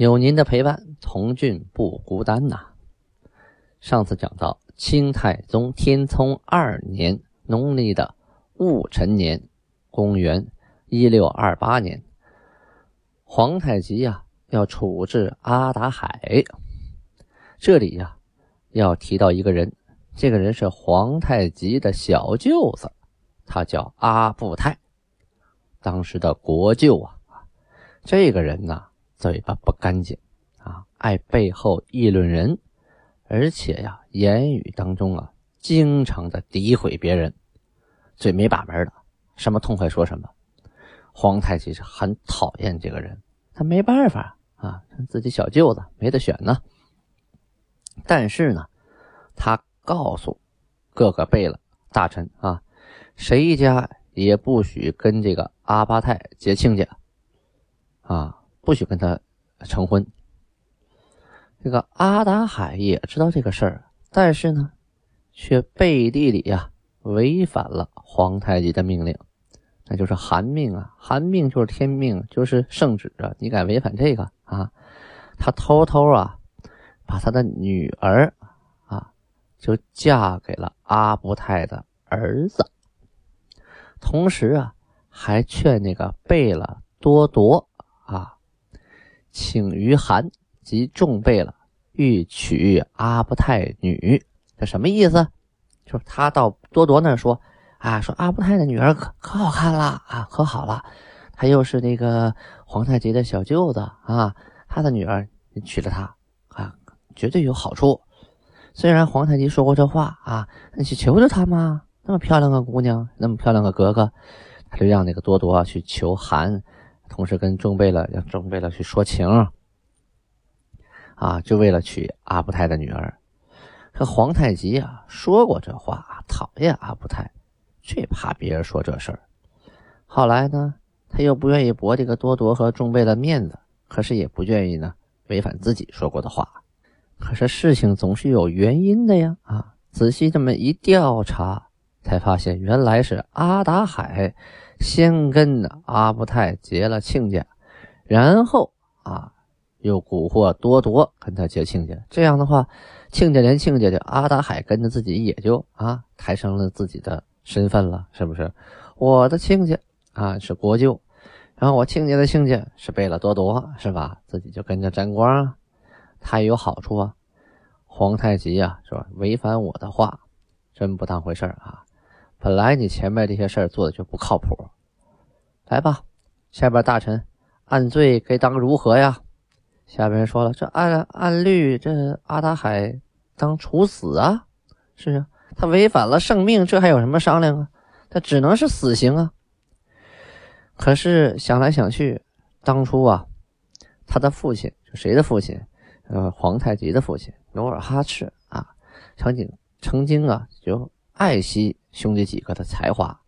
有您的陪伴，童俊不孤单呐。上次讲到清太宗天聪二年农历的戊辰年，公元一六二八年，皇太极呀要处置阿达海。这里呀要提到一个人，这个人是皇太极的小舅子，他叫阿布泰，当时的国舅啊。这个人呢。嘴巴不干净啊，爱背后议论人，而且呀，言语当中啊，经常的诋毁别人，嘴没把门的，什么痛快说什么。皇太极是很讨厌这个人，他没办法啊，他自己小舅子没得选呢。但是呢，他告诉各个贝勒大臣啊，谁家也不许跟这个阿巴泰结亲家啊。不许跟他成婚。这个阿达海也知道这个事儿，但是呢，却背地里呀违反了皇太极的命令，那就是寒命啊，寒命就是天命，就是圣旨啊，你敢违反这个啊？他偷偷啊把他的女儿啊就嫁给了阿布泰的儿子，同时啊还劝那个贝勒多铎。请于韩及众贝勒欲娶阿布泰女，这什么意思？就是他到多铎那说啊，说阿布泰的女儿可可好看了啊，可好了，他又是那个皇太极的小舅子啊，他的女儿你娶了她啊，绝对有好处。虽然皇太极说过这话啊，你去求求他嘛，那么漂亮个姑娘，那么漂亮个格格，他就让那个多铎去求韩。同时跟众贝勒让众贝勒去说情，啊，就为了娶阿布泰的女儿。这皇太极啊说过这话，讨厌阿布泰，最怕别人说这事儿。后来呢，他又不愿意驳这个多铎和众贝勒面子，可是也不愿意呢违反自己说过的话。可是事情总是有原因的呀，啊，仔细这么一调查，才发现原来是阿达海。先跟阿布泰结了亲家，然后啊，又蛊惑多铎跟他结亲家。这样的话，亲家连亲家的阿达海跟着自己也就啊抬升了自己的身份了，是不是？我的亲家啊是国舅，然后我亲家的亲家是贝勒多铎，是吧？自己就跟着沾光啊，他也有好处啊。皇太极呀，是吧？违反我的话，真不当回事啊。本来你前面这些事儿做的就不靠谱，来吧，下边大臣按罪该当如何呀？下边说了，这按按律，这阿达海当处死啊！是啊，他违反了圣命，这还有什么商量啊？他只能是死刑啊！可是想来想去，当初啊，他的父亲谁的父亲？呃，皇太极的父亲努尔哈赤啊，曾经曾经啊，就爱惜。兄弟几个的才华，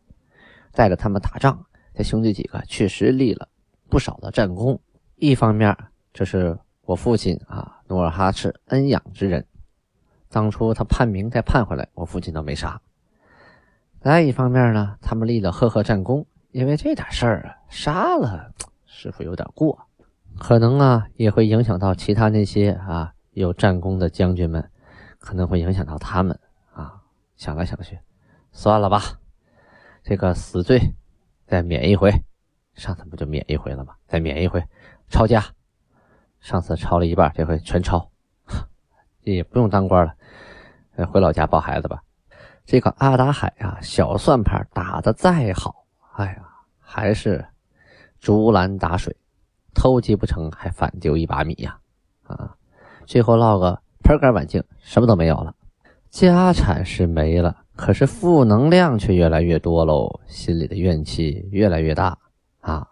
带着他们打仗，这兄弟几个确实立了不少的战功。一方面，这是我父亲啊，努尔哈赤恩养之人，当初他叛明再叛回来，我父亲都没杀。再一方面呢，他们立了赫赫战功，因为这点事儿啊，杀了师傅有点过，可能啊也会影响到其他那些啊有战功的将军们，可能会影响到他们。想来想去。算了吧，这个死罪再免一回，上次不就免一回了吗？再免一回，抄家。上次抄了一半，这回全抄，也不用当官了，回老家抱孩子吧。这个阿达海啊，小算盘打得再好，哎呀，还是竹篮打水，偷鸡不成还反丢一把米呀！啊，最后落个盆干碗净，什么都没有了，家产是没了。可是负能量却越来越多喽，心里的怨气越来越大啊！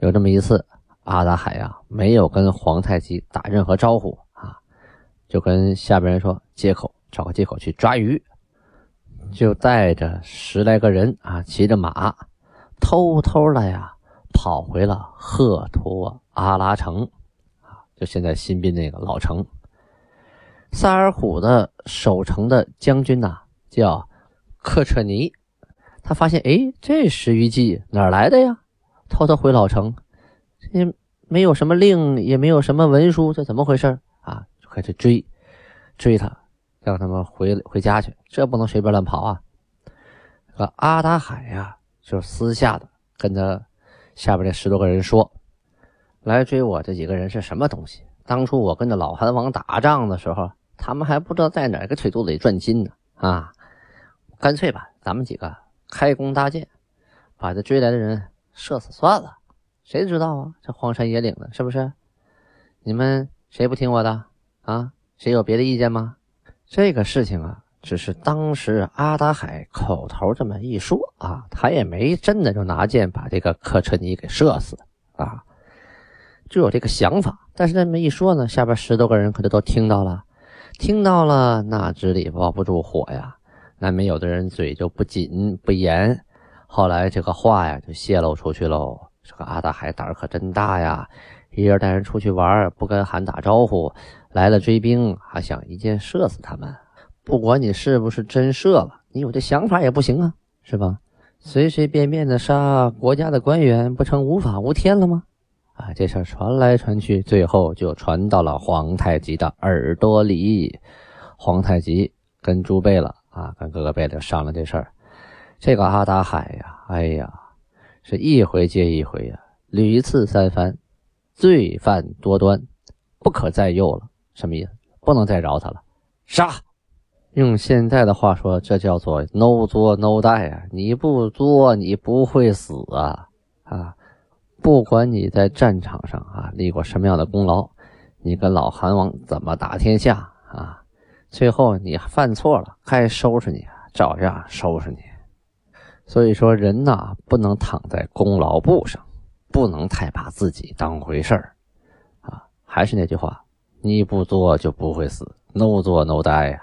有这么一次，阿达海呀，没有跟皇太极打任何招呼啊，就跟下边人说借口，找个借口去抓鱼，就带着十来个人啊，骑着马，偷偷的呀，跑回了赫图阿拉城啊，就现在新宾那个老城。萨尔虎的守城的将军呐，叫克彻尼，他发现哎，这十余骑哪来的呀？偷偷回老城。也没有什么令，也没有什么文书，这怎么回事啊？就开始追，追他，让他们回回家去。这不能随便乱跑啊！这个阿达海呀，就私下的跟他下边这十多个人说：“来追我这几个人是什么东西？当初我跟着老韩王打仗的时候，他们还不知道在哪个腿肚子里赚金呢啊！干脆吧，咱们几个开弓搭箭，把这追来的人射死算了。”谁知道啊？这荒山野岭的，是不是？你们谁不听我的啊？谁有别的意见吗？这个事情啊，只是当时阿达海口头这么一说啊，他也没真的就拿箭把这个克车尼给射死啊，就有这个想法。但是这么一说呢，下边十多个人可就都听到了，听到了，那纸里包不住火呀，难免有的人嘴就不紧不严，后来这个话呀就泄露出去喽。这个阿大海胆儿可真大呀！一人带人出去玩，不跟韩打招呼，来了追兵，还想一箭射死他们。不管你是不是真射了，你有这想法也不行啊，是吧？随随便便的杀国家的官员，不成无法无天了吗？啊，这事儿传来传去，最后就传到了皇太极的耳朵里。皇太极跟朱贝勒啊，跟哥哥贝勒商量这事儿。这个阿达海呀，哎呀！是一回接一回呀，屡次三番，罪犯多端，不可再诱了。什么意思？不能再饶他了，杀！用现在的话说，这叫做 no 作 no die 啊！你不作，你不会死！啊，不管你在战场上啊立过什么样的功劳，你跟老韩王怎么打天下啊？最后你犯错了，该收拾你，照样收拾你。所以说，人呐，不能躺在功劳簿上，不能太把自己当回事儿，啊，还是那句话，你不做就不会死，no 做 no die 呀。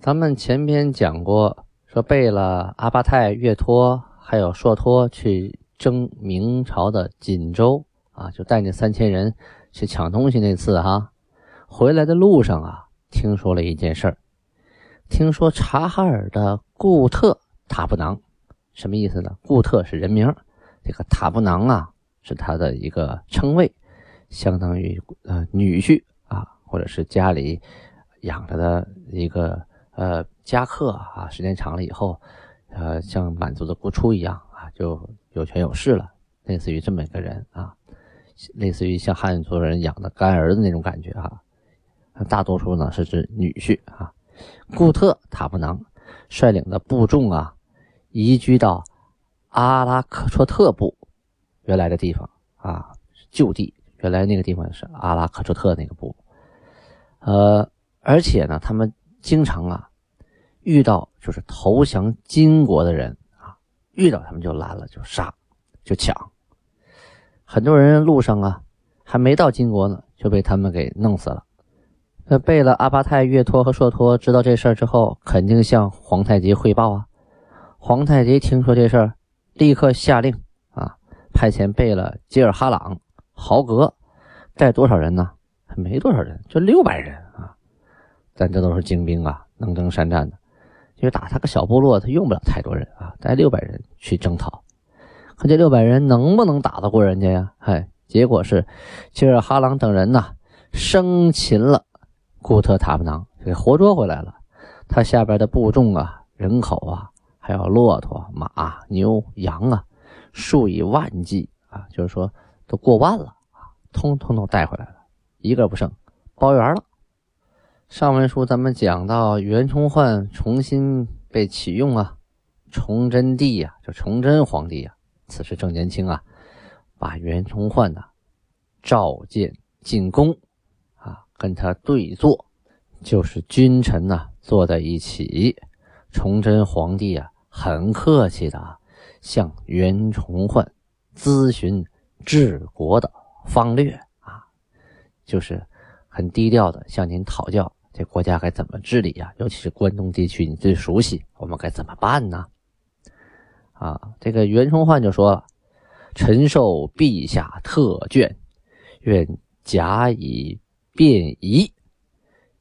咱们前边讲过，说背了阿巴泰、岳托还有硕托去征明朝的锦州啊，就带那三千人去抢东西那次哈，回来的路上啊，听说了一件事儿，听说察哈尔的固特。塔布囊什么意思呢？固特是人名，这个塔布囊啊是他的一个称谓，相当于呃女婿啊，或者是家里养着的一个呃家客啊。时间长了以后，呃，像满族的姑初一样，就有权有势了，类似于这么一个人啊，类似于像汉族人养的干儿子那种感觉啊。大多数呢是指女婿啊。固特塔布囊。率领的部众啊，移居到阿拉克绰特部原来的地方啊，旧地。原来那个地方是阿拉克绰特那个部。呃，而且呢，他们经常啊遇到就是投降金国的人，遇到他们就拦了，就杀，就抢。很多人路上啊还没到金国呢，就被他们给弄死了。那贝勒阿巴泰、岳托和硕托知道这事儿之后，肯定向皇太极汇报啊。皇太极听说这事儿，立刻下令啊，派遣贝勒吉尔哈朗、豪格带多少人呢？没多少人，就六百人啊。但这都是精兵啊，能征善战的。因为打他个小部落，他用不了太多人啊，带六百人去征讨。可这六百人能不能打得过人家呀？哎，结果是吉尔哈朗等人呐，生擒了。古特塔布囊给活捉回来了，他下边的部众啊、人口啊，还有骆驼、马、牛、羊啊，数以万计啊，就是说都过万了啊，通通都带回来了，一个不剩，包圆了。上文书咱们讲到袁崇焕重新被启用啊，崇祯帝呀，就崇祯皇帝呀，此时正年轻啊，把袁崇焕呐召见进宫啊。跟他对坐，就是君臣呐坐在一起。崇祯皇帝啊，很客气的向袁崇焕咨询治国的方略啊，就是很低调的向您讨教这国家该怎么治理呀，尤其是关东地区，你最熟悉，我们该怎么办呢？啊，这个袁崇焕就说了：“臣受陛下特眷，愿假以便宜，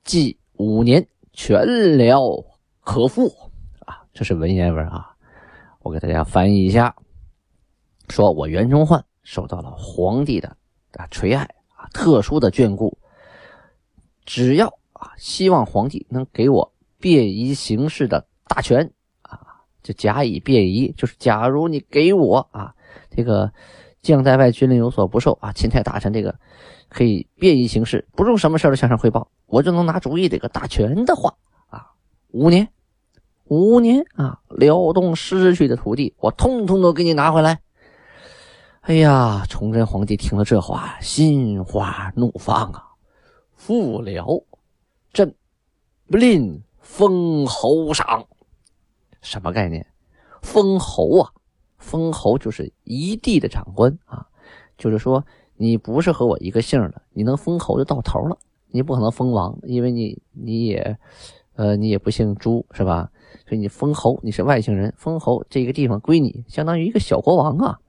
计五年全辽可复。”啊，这是文言文啊，我给大家翻译一下：说我袁崇焕受到了皇帝的啊垂爱啊，特殊的眷顾，只要啊，希望皇帝能给我便宜行事的大权啊。就假以便宜，就是假如你给我啊，这个将在外，军令有所不受啊，钦差大臣这个可以便宜行事，不用什么事都向上汇报，我就能拿主意这个大权的话啊，五年，五年啊，辽东失去的土地，我通通都给你拿回来。哎呀，崇祯皇帝听了这话，心花怒放啊，复辽，朕不吝封侯赏。什么概念？封侯啊，封侯就是一地的长官啊，就是说你不是和我一个姓的，你能封侯就到头了。你不可能封王，因为你你也，呃，你也不姓朱是吧？所以你封侯，你是外姓人，封侯这个地方归你，相当于一个小国王啊。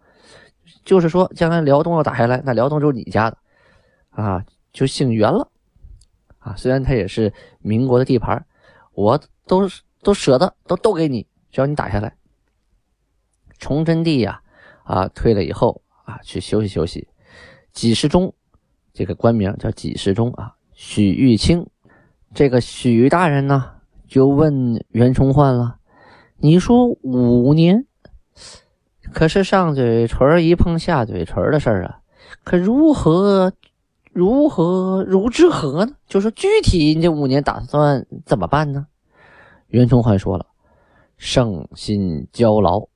就是说，将来辽东要打下来，那辽东就是你家的啊，就姓袁了啊。虽然他也是民国的地盘，我都。都舍得，都都给你，只要你打下来。崇祯帝呀，啊，退了以后啊，去休息休息。几时中，这个官名叫几时中啊，许玉清，这个许大人呢，就问袁崇焕了：“你说五年，可是上嘴唇一碰下嘴唇的事儿啊，可如何如何如之何呢？就说具体你这五年打算怎么办呢？”袁崇焕说了：“圣心交劳，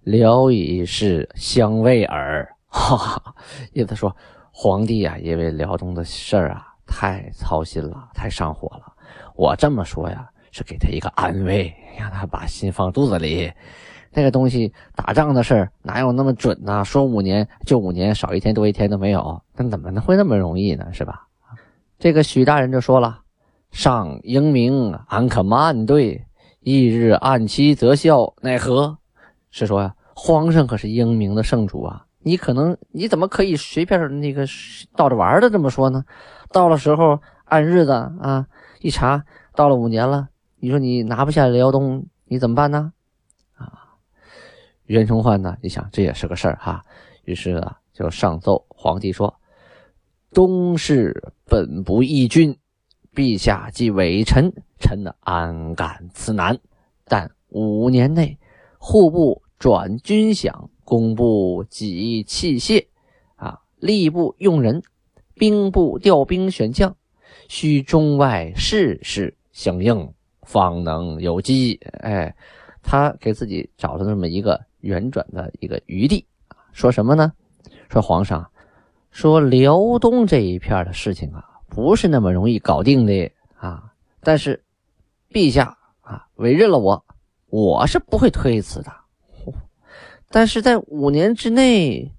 聊以是相慰耳。”哈哈，意思说皇帝呀，因为辽东的事儿啊，太操心了，太上火了。我这么说呀，是给他一个安慰，让他把心放肚子里。那个东西，打仗的事儿哪有那么准呢？说五年就五年，少一天多一天都没有，那怎么能会那么容易呢？是吧？这个许大人就说了。上英明，俺可慢对，一日按期则效，奈何？是说呀，皇上可是英明的圣主啊，你可能你怎么可以随便那个倒着玩的这么说呢？到了时候按日子啊，一查到了五年了，你说你拿不下辽东，你怎么办呢？袁崇焕呢，你想这也是个事儿哈，于是啊，就上奏皇帝说：东市本不义君。陛下即委臣，臣安敢此难？但五年内，户部转军饷，工部给器械，啊，吏部用人，兵部调兵选将，需中外事事相应，方能有机。哎，他给自己找了这么一个圆转的一个余地说什么呢？说皇上，说辽东这一片的事情啊。不是那么容易搞定的啊！但是，陛下啊委任了我，我是不会推辞的。但是在五年之内，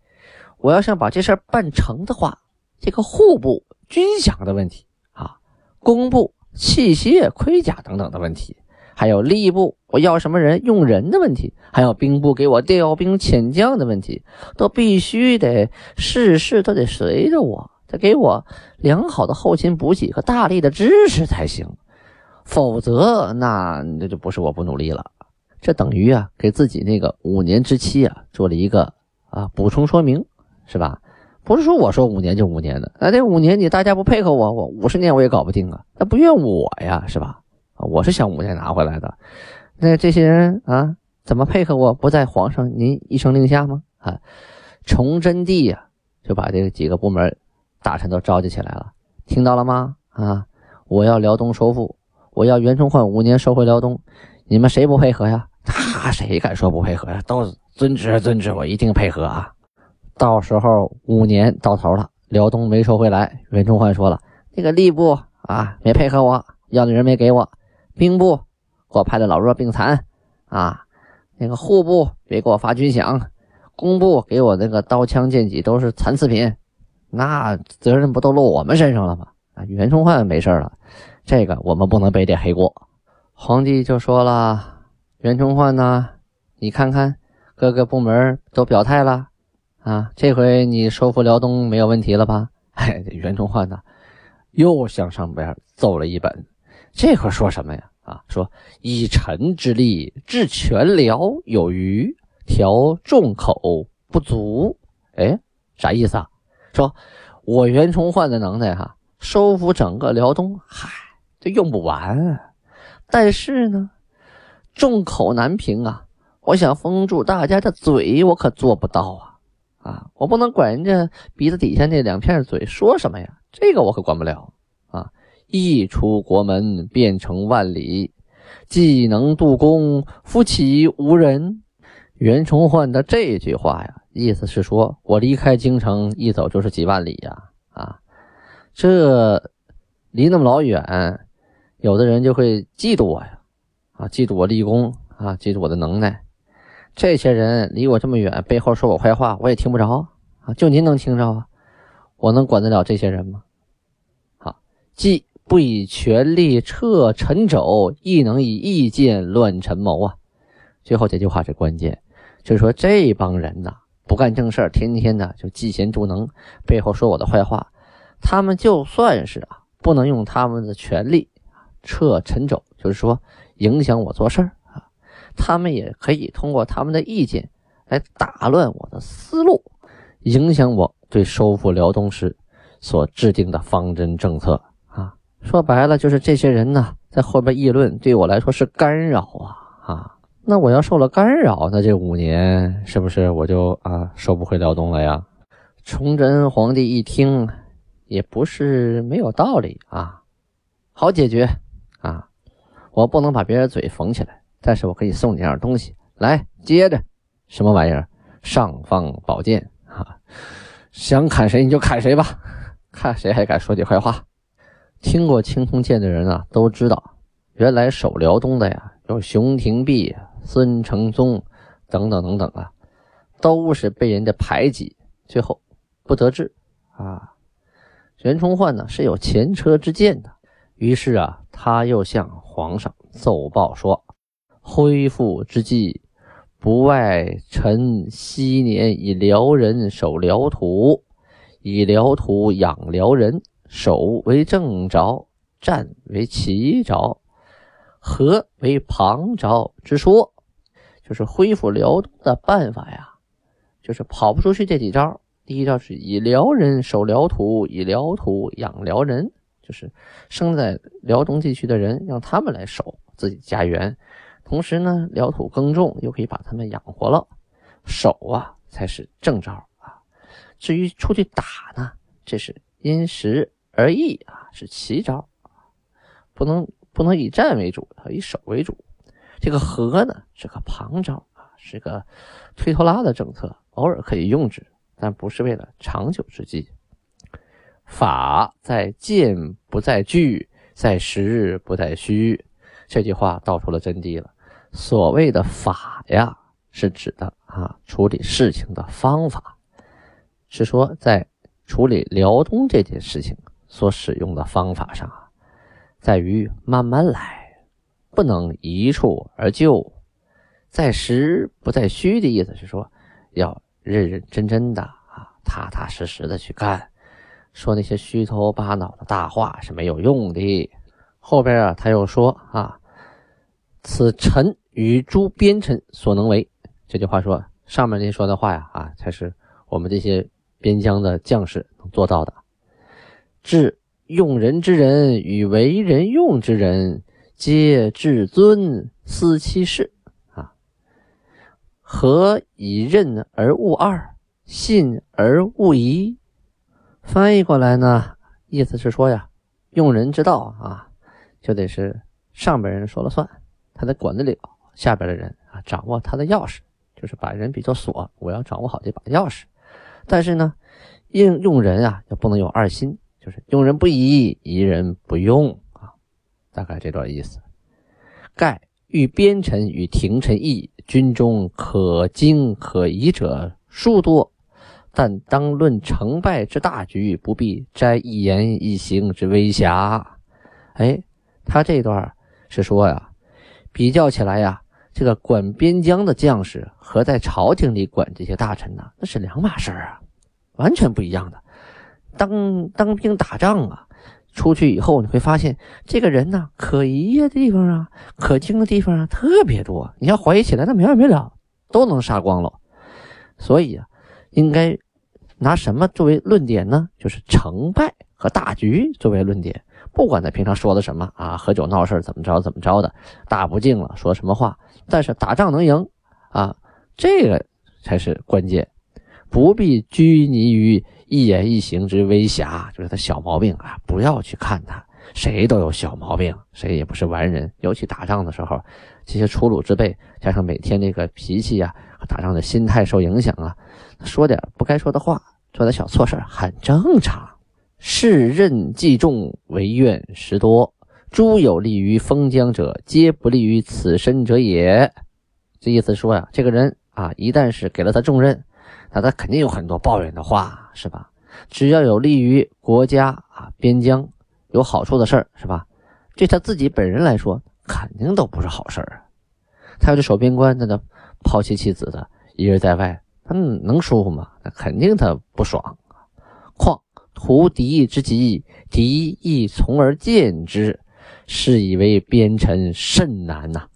我要想把这事儿办成的话，这个户部军饷的问题啊，工部器械盔甲等等的问题，还有吏部我要什么人用人的问题，还有兵部给我调兵遣将的问题，都必须得事事都得随着我。得给我良好的后勤补给和大力的支持才行，否则那那就不是我不努力了。这等于啊，给自己那个五年之期啊做了一个啊补充说明，是吧？不是说我说五年就五年的，那这五年你大家不配合我，我五十年我也搞不定啊。那不怨我呀，是吧？我是想五年拿回来的。那这些人啊，怎么配合我？不在皇上您一声令下吗？啊，崇祯帝呀，就把这几个部门。大臣都召集起来了，听到了吗？啊，我要辽东收复，我要袁崇焕五年收回辽东，你们谁不配合呀？他谁敢说不配合呀？都遵旨，遵旨，我一定配合啊！到时候五年到头了，辽东没收回来，袁崇焕说了，那个吏部啊没配合我，要的人没给我，兵部给我派的老弱病残啊，那个户部别给我发军饷，工部给我那个刀枪剑戟都是残次品，那责任不都落我们身上了吗？啊，袁崇焕没事了，这个我们不能背这黑锅。皇帝就说了：“袁崇焕呢？你看看各个部门都表态了，啊，这回你收复辽东没有问题了吧？” 哎，袁崇焕呢，又向上边奏了一本，这回说什么呀？啊，说以臣之力治全辽有余，调众口不足。哎，啥意思啊？说我袁崇焕的能耐哈，收复整个辽东，嗨，这用不完。啊但是呢，众口难平啊！我想封住大家的嘴，我可做不到啊！啊，我不能管人家鼻子底下那两片嘴说什么呀，这个我可管不了。一出国门，便成万里；既能渡宫，夫岂无人？袁崇焕的这句话呀，意思是说我离开京城，一走就是几万里呀！啊，这离那么老远，有的人就会嫉妒我呀！啊，嫉妒我立功啊，嫉妒我的能耐。这些人离我这么远，背后说我坏话，我也听不着啊！就您能听着啊？我能管得了这些人吗？好，既。不以权力掣臣肘，亦能以意见乱臣谋啊！最后这句话是关键，就是说这帮人呐，不干正事天天的就嫉贤妒能，背后说我的坏话。他们就算是啊，不能用他们的权力掣臣肘，就是说影响我做事啊，他们也可以通过他们的意见来打乱我的思路，影响我对收复辽东时所制定的方针政策。说白了就是这些人呢，在后边议论，对我来说是干扰啊啊！那我要受了干扰，那这五年是不是我就啊收不回辽东了呀？崇祯皇帝一听，也不是没有道理啊，好解决啊！我不能把别人嘴缝起来，但是我可以送你样东西来，接着什么玩意儿？尚方宝剑啊！想砍谁你就砍谁吧，看谁还敢说你坏话。听过青铜剑的人啊，都知道，原来守辽东的呀，有熊廷弼、孙承宗等等等等啊，都是被人家排挤，最后不得志啊。袁崇焕呢是有前车之鉴的，于是啊，他又向皇上奏报说：恢复之际，不外臣昔年以辽人守辽土，以辽土养辽人。守为正着，战为奇着，和为旁着之说，就是恢复辽东的办法呀，就是跑不出去这几招。第一招是以辽人守辽土，以辽土养辽人，就是生在辽东地区的人，让他们来守自己家园，同时呢，辽土耕种又可以把他们养活了，守啊才是正招啊。至于出去打呢，这是因时。而易啊，是奇招不能不能以战为主，以守为主。这个和呢是个旁招啊，是个推拖拉的政策，偶尔可以用之，但不是为了长久之计。法在剑不在句，在实不在虚。这句话道出了真谛了。所谓的法呀，是指的啊处理事情的方法，是说在处理辽东这件事情。所使用的方法上啊，在于慢慢来，不能一蹴而就。在实不在虚的意思是说，要认认真真的啊，踏踏实实的去干。说那些虚头巴脑的大话是没有用的。后边啊，他又说啊，此臣与诸边臣所能为。这句话说，上面那说的话呀啊，才是我们这些边疆的将士能做到的。至用人之人与为人用之人，皆至尊思其事啊。何以任而勿二，信而勿疑？翻译过来呢，意思是说呀，用人之道啊，就得是上边人说了算，他得管得了下边的人啊，掌握他的钥匙，就是把人比作锁，我要掌握好这把钥匙。但是呢，应用人啊，就不能有二心。用人不疑，疑人不用啊，大概这段意思。盖欲边臣与廷臣议，军中可经可疑者数多，但当论成败之大局，不必摘一言一行之微瑕。哎，他这段是说呀，比较起来呀，这个管边疆的将士和在朝廷里管这些大臣呢，那是两码事儿啊，完全不一样的。当当兵打仗啊。出去以后，你会发现这个人呢，可疑的地方啊，可惊的地方啊，特别多。你要怀疑起来，那没完没了，都能杀光了。所以啊，应该拿什么作为论点呢？就是成败和大局作为论点。不管他平常说的什么啊，喝酒闹事怎么着怎么着的，大不敬了，说什么话，但是打仗能赢啊，这个才是关键。不必拘泥于一言一行之微瑕，就是他小毛病啊，不要去看他。谁都有小毛病，谁也不是完人。尤其打仗的时候，这些粗鲁之辈，加上每天这个脾气呀，打仗的心态受影响啊，说点不该说的话，做点小错事很正常。世任既重，为怨实多。诸有利于封疆者，皆不利于此身者也。这意思说呀，这个人啊，一旦是给了他重任。那他肯定有很多抱怨的话，是吧？只要有利于国家啊、边疆有好处的事儿，是吧？对他自己本人来说，肯定都不是好事儿啊。他要是守边关，那他抛弃妻子的，一人在外，他能舒服吗？那肯定他不爽。况图敌之急，敌亦从而见之，是以为边臣甚难呐。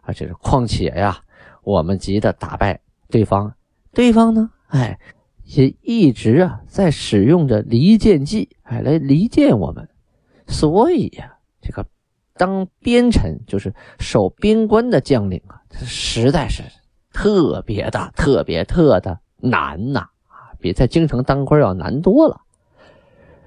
而且是况且呀，我们急的打败对方。对方呢，哎，也一直啊在使用着离间计，哎，来离间我们。所以呀，这个当边臣就是守边关的将领啊，实在是特别的、特别特的难呐啊，比在京城当官要难多了。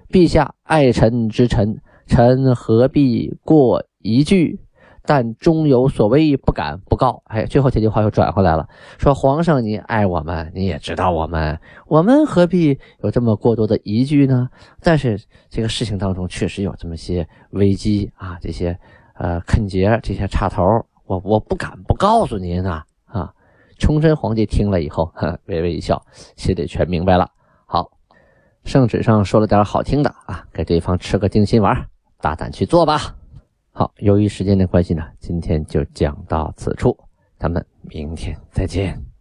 陛下爱臣之臣，臣何必过一句？但终有所为，不敢不告。哎，最后这句话又转回来了，说皇上你爱我们，你也知道我们，我们何必有这么过多的疑惧呢？但是这个事情当中确实有这么些危机啊，这些呃坑节，这些插头，我我不敢不告诉您啊啊！崇祯皇帝听了以后，微微一笑，心里全明白了。好，圣旨上说了点好听的啊，给对方吃个定心丸，大胆去做吧。好，由于时间的关系呢，今天就讲到此处，咱们明天再见。